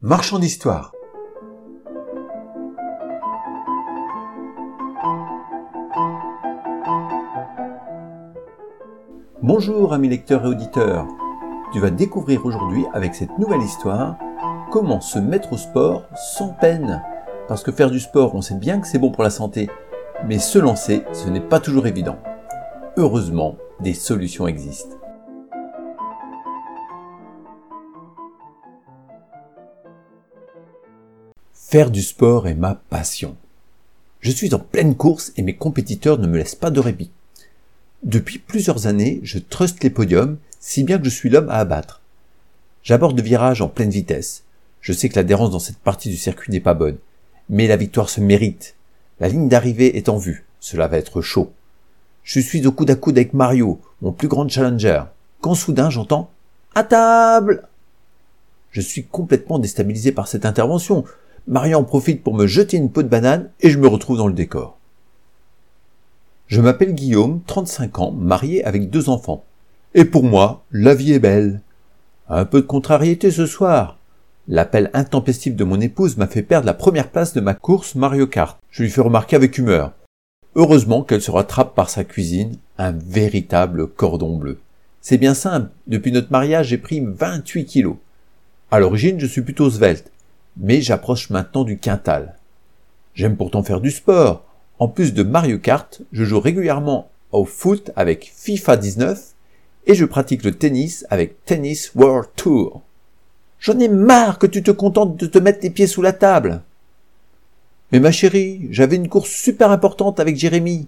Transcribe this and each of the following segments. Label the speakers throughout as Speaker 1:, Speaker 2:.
Speaker 1: Marchand d'histoire. Bonjour amis lecteurs et auditeurs. Tu vas découvrir aujourd'hui avec cette nouvelle histoire comment se mettre au sport sans peine. Parce que faire du sport, on sait bien que c'est bon pour la santé, mais se lancer, ce n'est pas toujours évident. Heureusement, des solutions existent. Faire du sport est ma passion. Je suis en pleine course et mes compétiteurs ne me laissent pas de répit. Depuis plusieurs années, je truste les podiums, si bien que je suis l'homme à abattre. J'aborde le virage en pleine vitesse. Je sais que l'adhérence dans cette partie du circuit n'est pas bonne. Mais la victoire se mérite. La ligne d'arrivée est en vue. Cela va être chaud. Je suis au coude à coude avec Mario, mon plus grand challenger. Quand soudain j'entends à table. Je suis complètement déstabilisé par cette intervention. Mario en profite pour me jeter une peau de banane et je me retrouve dans le décor. Je m'appelle Guillaume, 35 ans, marié avec deux enfants. Et pour moi, la vie est belle. Un peu de contrariété ce soir. L'appel intempestif de mon épouse m'a fait perdre la première place de ma course Mario Kart. Je lui fais remarquer avec humeur. Heureusement qu'elle se rattrape par sa cuisine, un véritable cordon bleu. C'est bien simple, depuis notre mariage j'ai pris 28 kilos. À l'origine je suis plutôt svelte, mais j'approche maintenant du quintal. J'aime pourtant faire du sport. En plus de Mario Kart, je joue régulièrement au foot avec FIFA 19 et je pratique le tennis avec Tennis World Tour. J'en ai marre que tu te contentes de te mettre les pieds sous la table. Mais ma chérie, j'avais une course super importante avec Jérémy.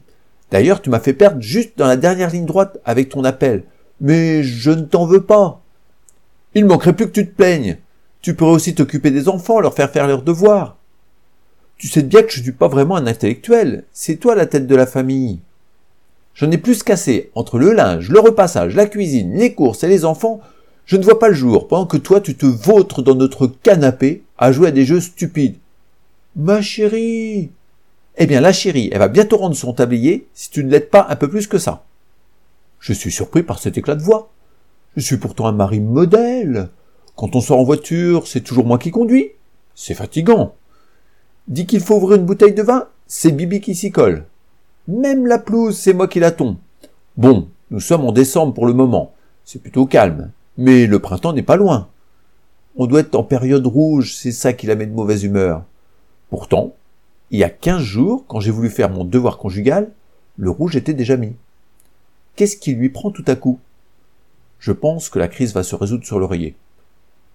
Speaker 1: D'ailleurs, tu m'as fait perdre juste dans la dernière ligne droite avec ton appel. Mais je ne t'en veux pas. Il manquerait plus que tu te plaignes. Tu pourrais aussi t'occuper des enfants, leur faire faire leurs devoirs. Tu sais bien que je ne suis pas vraiment un intellectuel. C'est toi la tête de la famille. J'en ai plus cassé entre le linge, le repassage, la cuisine, les courses et les enfants. Je ne vois pas le jour pendant que toi tu te vautres dans notre canapé à jouer à des jeux stupides. Ma chérie. Eh bien, la chérie, elle va bientôt rendre son tablier si tu ne l'aides pas un peu plus que ça. Je suis surpris par cet éclat de voix. Je suis pourtant un mari modèle. Quand on sort en voiture, c'est toujours moi qui conduis. C'est fatigant. Dit qu'il faut ouvrir une bouteille de vin, c'est Bibi qui s'y colle. Même la pelouse, c'est moi qui la tombe. Bon, nous sommes en décembre pour le moment. C'est plutôt calme. Mais le printemps n'est pas loin. On doit être en période rouge, c'est ça qui la met de mauvaise humeur. Pourtant, il y a quinze jours, quand j'ai voulu faire mon devoir conjugal, le rouge était déjà mis. Qu'est-ce qui lui prend tout à coup? Je pense que la crise va se résoudre sur l'oreiller.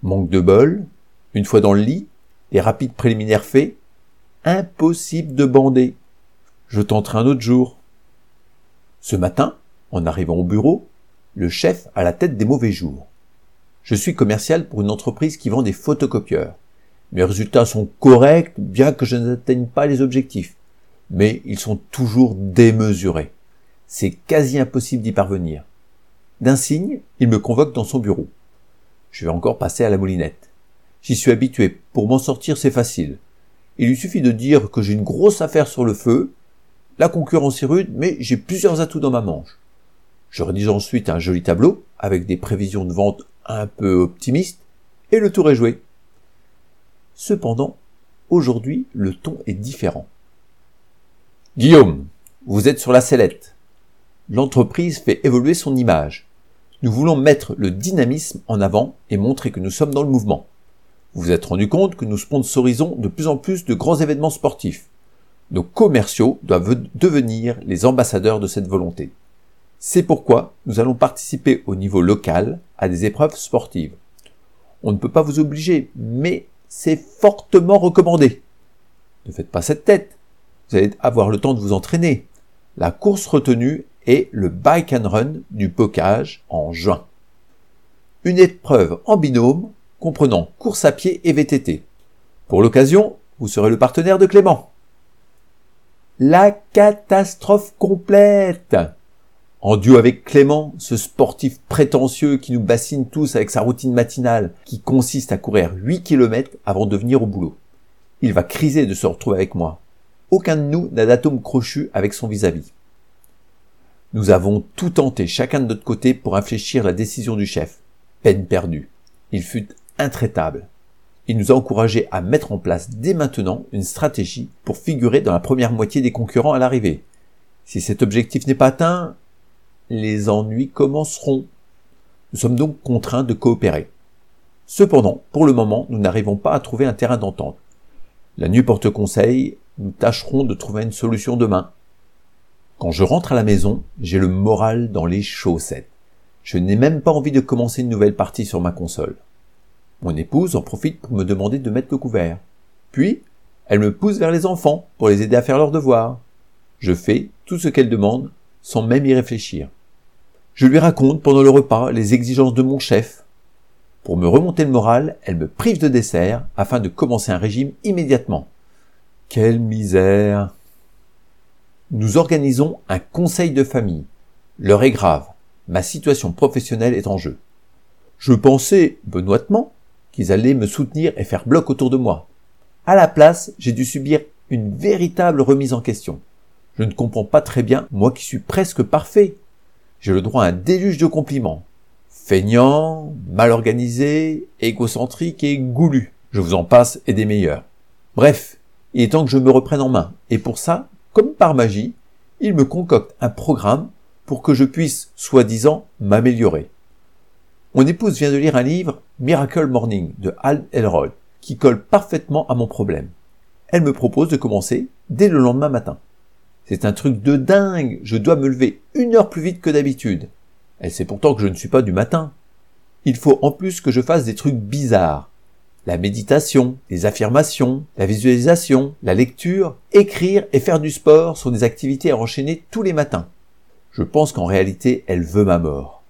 Speaker 1: Manque de bol, une fois dans le lit, les rapides préliminaires faits, impossible de bander. Je tenterai un autre jour. Ce matin, en arrivant au bureau, le chef a la tête des mauvais jours. Je suis commercial pour une entreprise qui vend des photocopieurs. Mes résultats sont corrects, bien que je n'atteigne pas les objectifs. Mais ils sont toujours démesurés. C'est quasi impossible d'y parvenir. D'un signe, il me convoque dans son bureau. Je vais encore passer à la moulinette. J'y suis habitué. Pour m'en sortir, c'est facile. Il lui suffit de dire que j'ai une grosse affaire sur le feu. La concurrence est rude, mais j'ai plusieurs atouts dans ma manche. Je rédige ensuite un joli tableau avec des prévisions de vente un peu optimistes et le tour est joué. Cependant, aujourd'hui, le ton est différent. Guillaume, vous êtes sur la sellette. L'entreprise fait évoluer son image. Nous voulons mettre le dynamisme en avant et montrer que nous sommes dans le mouvement. Vous vous êtes rendu compte que nous sponsorisons de plus en plus de grands événements sportifs. Nos commerciaux doivent devenir les ambassadeurs de cette volonté. C'est pourquoi nous allons participer au niveau local à des épreuves sportives. On ne peut pas vous obliger, mais c'est fortement recommandé. Ne faites pas cette tête. Vous allez avoir le temps de vous entraîner. La course retenue est le Bike and Run du bocage en juin. Une épreuve en binôme comprenant course à pied et VTT. Pour l'occasion, vous serez le partenaire de Clément. La catastrophe complète En duo avec Clément, ce sportif prétentieux qui nous bassine tous avec sa routine matinale, qui consiste à courir 8 km avant de venir au boulot. Il va criser de se retrouver avec moi. Aucun de nous n'a d'atome crochu avec son vis-à-vis. Nous avons tout tenté chacun de notre côté pour infléchir la décision du chef. Peine perdue. Il fut intraitable. il nous a encouragés à mettre en place dès maintenant une stratégie pour figurer dans la première moitié des concurrents à l'arrivée. Si cet objectif n'est pas atteint, les ennuis commenceront. Nous sommes donc contraints de coopérer. Cependant, pour le moment, nous n'arrivons pas à trouver un terrain d'entente. La nuit porte conseil, nous tâcherons de trouver une solution demain. Quand je rentre à la maison, j'ai le moral dans les chaussettes. Je n'ai même pas envie de commencer une nouvelle partie sur ma console. Mon épouse en profite pour me demander de mettre le couvert. Puis, elle me pousse vers les enfants pour les aider à faire leurs devoirs. Je fais tout ce qu'elle demande sans même y réfléchir. Je lui raconte pendant le repas les exigences de mon chef. Pour me remonter le moral, elle me prive de dessert afin de commencer un régime immédiatement. Quelle misère. Nous organisons un conseil de famille. L'heure est grave. Ma situation professionnelle est en jeu. Je pensais, benoîtement, qu'ils allaient me soutenir et faire bloc autour de moi. À la place, j'ai dû subir une véritable remise en question. Je ne comprends pas très bien, moi qui suis presque parfait. J'ai le droit à un déluge de compliments. Feignant, mal organisé, égocentrique et goulu. Je vous en passe et des meilleurs. Bref, il est temps que je me reprenne en main. Et pour ça, comme par magie, il me concocte un programme pour que je puisse, soi-disant, m'améliorer. Mon épouse vient de lire un livre, Miracle Morning, de Hal Elrod, qui colle parfaitement à mon problème. Elle me propose de commencer dès le lendemain matin. C'est un truc de dingue, je dois me lever une heure plus vite que d'habitude. Elle sait pourtant que je ne suis pas du matin. Il faut en plus que je fasse des trucs bizarres. La méditation, les affirmations, la visualisation, la lecture, écrire et faire du sport sont des activités à enchaîner tous les matins. Je pense qu'en réalité, elle veut ma mort.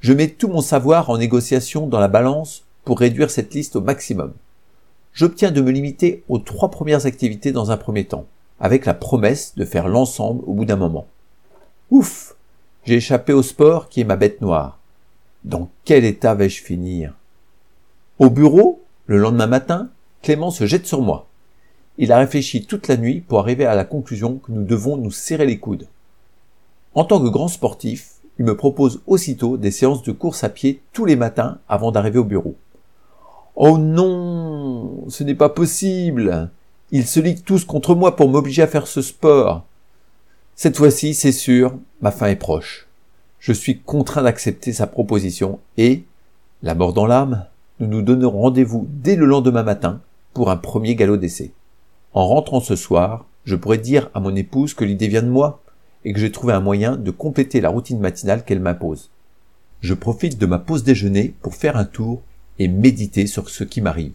Speaker 1: Je mets tout mon savoir en négociation dans la balance pour réduire cette liste au maximum. J'obtiens de me limiter aux trois premières activités dans un premier temps, avec la promesse de faire l'ensemble au bout d'un moment. Ouf J'ai échappé au sport qui est ma bête noire. Dans quel état vais-je finir? Au bureau, le lendemain matin, Clément se jette sur moi. Il a réfléchi toute la nuit pour arriver à la conclusion que nous devons nous serrer les coudes. En tant que grand sportif, il me propose aussitôt des séances de course à pied tous les matins avant d'arriver au bureau. Oh non, ce n'est pas possible. Ils se liguent tous contre moi pour m'obliger à faire ce sport. Cette fois-ci, c'est sûr, ma fin est proche. Je suis contraint d'accepter sa proposition et, la mort dans l'âme, nous nous donnerons rendez-vous dès le lendemain matin pour un premier galop d'essai. En rentrant ce soir, je pourrais dire à mon épouse que l'idée vient de moi, et que j'ai trouvé un moyen de compléter la routine matinale qu'elle m'impose. Je profite de ma pause déjeuner pour faire un tour et méditer sur ce qui m'arrive.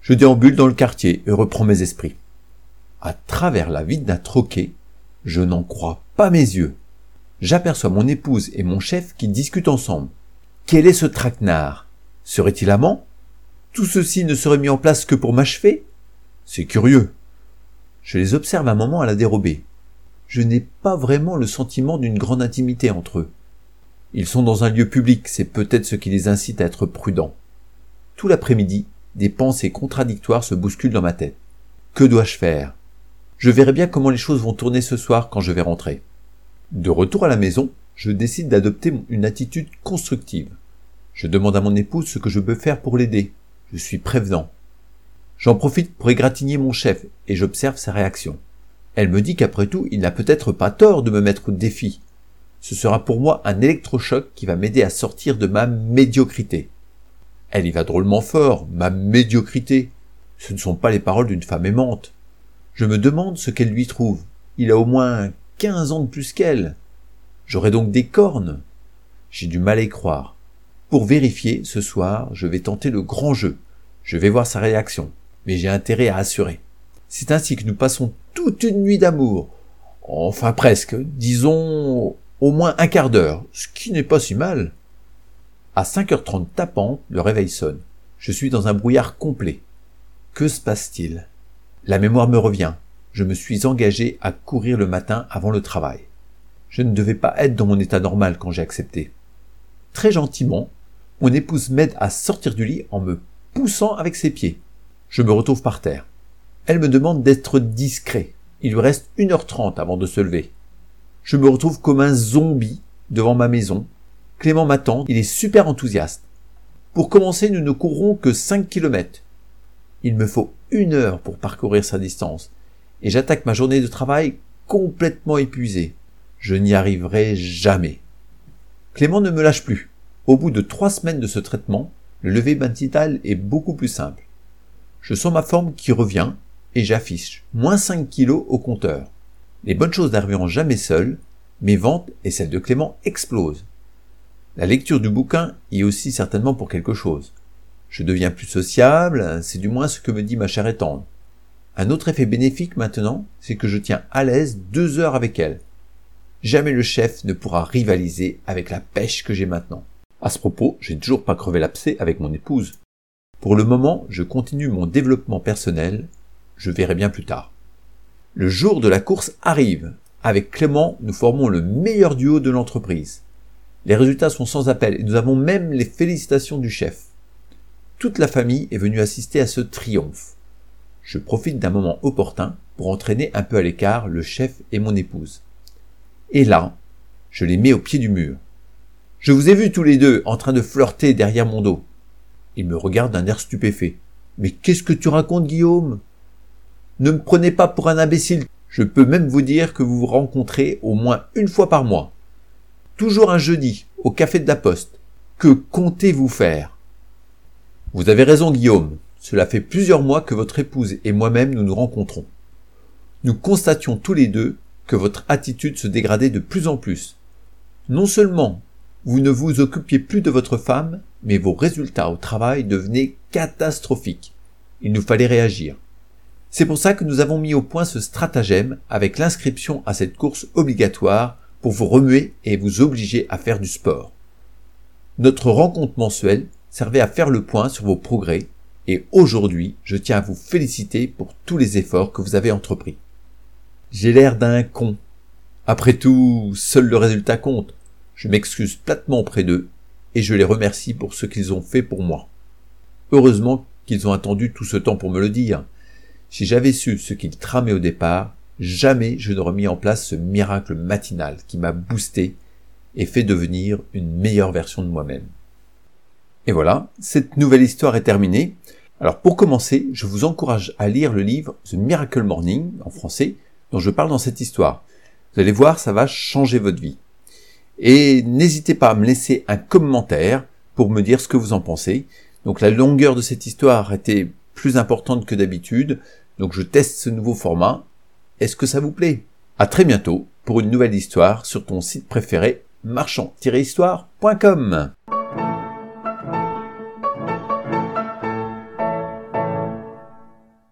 Speaker 1: Je déambule dans le quartier et reprends mes esprits. À travers la vide d'un troquet, je n'en crois pas mes yeux. J'aperçois mon épouse et mon chef qui discutent ensemble. Quel est ce traquenard? Serait-il amant? Tout ceci ne serait mis en place que pour m'achever? C'est curieux. Je les observe un moment à la dérobée je n'ai pas vraiment le sentiment d'une grande intimité entre eux. Ils sont dans un lieu public, c'est peut-être ce qui les incite à être prudents. Tout l'après-midi, des pensées contradictoires se bousculent dans ma tête. Que dois-je faire? Je verrai bien comment les choses vont tourner ce soir quand je vais rentrer. De retour à la maison, je décide d'adopter une attitude constructive. Je demande à mon épouse ce que je peux faire pour l'aider. Je suis prévenant. J'en profite pour égratigner mon chef et j'observe sa réaction. Elle me dit qu'après tout, il n'a peut-être pas tort de me mettre au défi. Ce sera pour moi un électrochoc qui va m'aider à sortir de ma médiocrité. Elle y va drôlement fort, ma médiocrité. Ce ne sont pas les paroles d'une femme aimante. Je me demande ce qu'elle lui trouve. Il a au moins quinze ans de plus qu'elle. J'aurai donc des cornes. J'ai du mal à y croire. Pour vérifier, ce soir, je vais tenter le grand jeu. Je vais voir sa réaction. Mais j'ai intérêt à assurer. C'est ainsi que nous passons toute une nuit d'amour. Enfin presque, disons au moins un quart d'heure, ce qui n'est pas si mal. À 5h30 tapant, le réveil sonne. Je suis dans un brouillard complet. Que se passe-t-il? La mémoire me revient. Je me suis engagé à courir le matin avant le travail. Je ne devais pas être dans mon état normal quand j'ai accepté. Très gentiment, mon épouse m'aide à sortir du lit en me poussant avec ses pieds. Je me retrouve par terre. Elle me demande d'être discret. Il lui reste 1h30 avant de se lever. Je me retrouve comme un zombie devant ma maison. Clément m'attend, il est super enthousiaste. Pour commencer, nous ne courrons que 5 km. Il me faut une heure pour parcourir sa distance, et j'attaque ma journée de travail complètement épuisé. Je n'y arriverai jamais. Clément ne me lâche plus. Au bout de trois semaines de ce traitement, le lever matinal est beaucoup plus simple. Je sens ma forme qui revient et j'affiche moins 5 kilos au compteur. Les bonnes choses n'arriveront jamais seules, mes ventes et celles de Clément explosent. La lecture du bouquin y est aussi certainement pour quelque chose. Je deviens plus sociable, c'est du moins ce que me dit ma chère et Un autre effet bénéfique maintenant, c'est que je tiens à l'aise deux heures avec elle. Jamais le chef ne pourra rivaliser avec la pêche que j'ai maintenant. À ce propos, j'ai toujours pas crevé l'abcès avec mon épouse. Pour le moment, je continue mon développement personnel. Je verrai bien plus tard. Le jour de la course arrive. Avec Clément, nous formons le meilleur duo de l'entreprise. Les résultats sont sans appel et nous avons même les félicitations du chef. Toute la famille est venue assister à ce triomphe. Je profite d'un moment opportun pour entraîner un peu à l'écart le chef et mon épouse. Et là, je les mets au pied du mur. Je vous ai vus tous les deux en train de flirter derrière mon dos. Il me regarde d'un air stupéfait. Mais qu'est-ce que tu racontes, Guillaume? Ne me prenez pas pour un imbécile. Je peux même vous dire que vous vous rencontrez au moins une fois par mois. Toujours un jeudi, au café de la Poste. Que comptez-vous faire? Vous avez raison, Guillaume. Cela fait plusieurs mois que votre épouse et moi-même nous nous rencontrons. Nous constations tous les deux que votre attitude se dégradait de plus en plus. Non seulement vous ne vous occupiez plus de votre femme, mais vos résultats au travail devenaient catastrophiques. Il nous fallait réagir. C'est pour ça que nous avons mis au point ce stratagème avec l'inscription à cette course obligatoire pour vous remuer et vous obliger à faire du sport. Notre rencontre mensuelle servait à faire le point sur vos progrès et aujourd'hui, je tiens à vous féliciter pour tous les efforts que vous avez entrepris. J'ai l'air d'un con. Après tout, seul le résultat compte. Je m'excuse platement auprès d'eux et je les remercie pour ce qu'ils ont fait pour moi. Heureusement qu'ils ont attendu tout ce temps pour me le dire. Si j'avais su ce qu'ils tramaient au départ, jamais je n'aurais mis en place ce miracle matinal qui m'a boosté et fait devenir une meilleure version de moi-même. Et voilà, cette nouvelle histoire est terminée. Alors pour commencer, je vous encourage à lire le livre The Miracle Morning en français dont je parle dans cette histoire. Vous allez voir, ça va changer votre vie. Et n'hésitez pas à me laisser un commentaire pour me dire ce que vous en pensez. Donc la longueur de cette histoire était plus importante que d'habitude, donc je teste ce nouveau format. Est-ce que ça vous plaît? À très bientôt pour une nouvelle histoire sur ton site préféré marchand-histoire.com.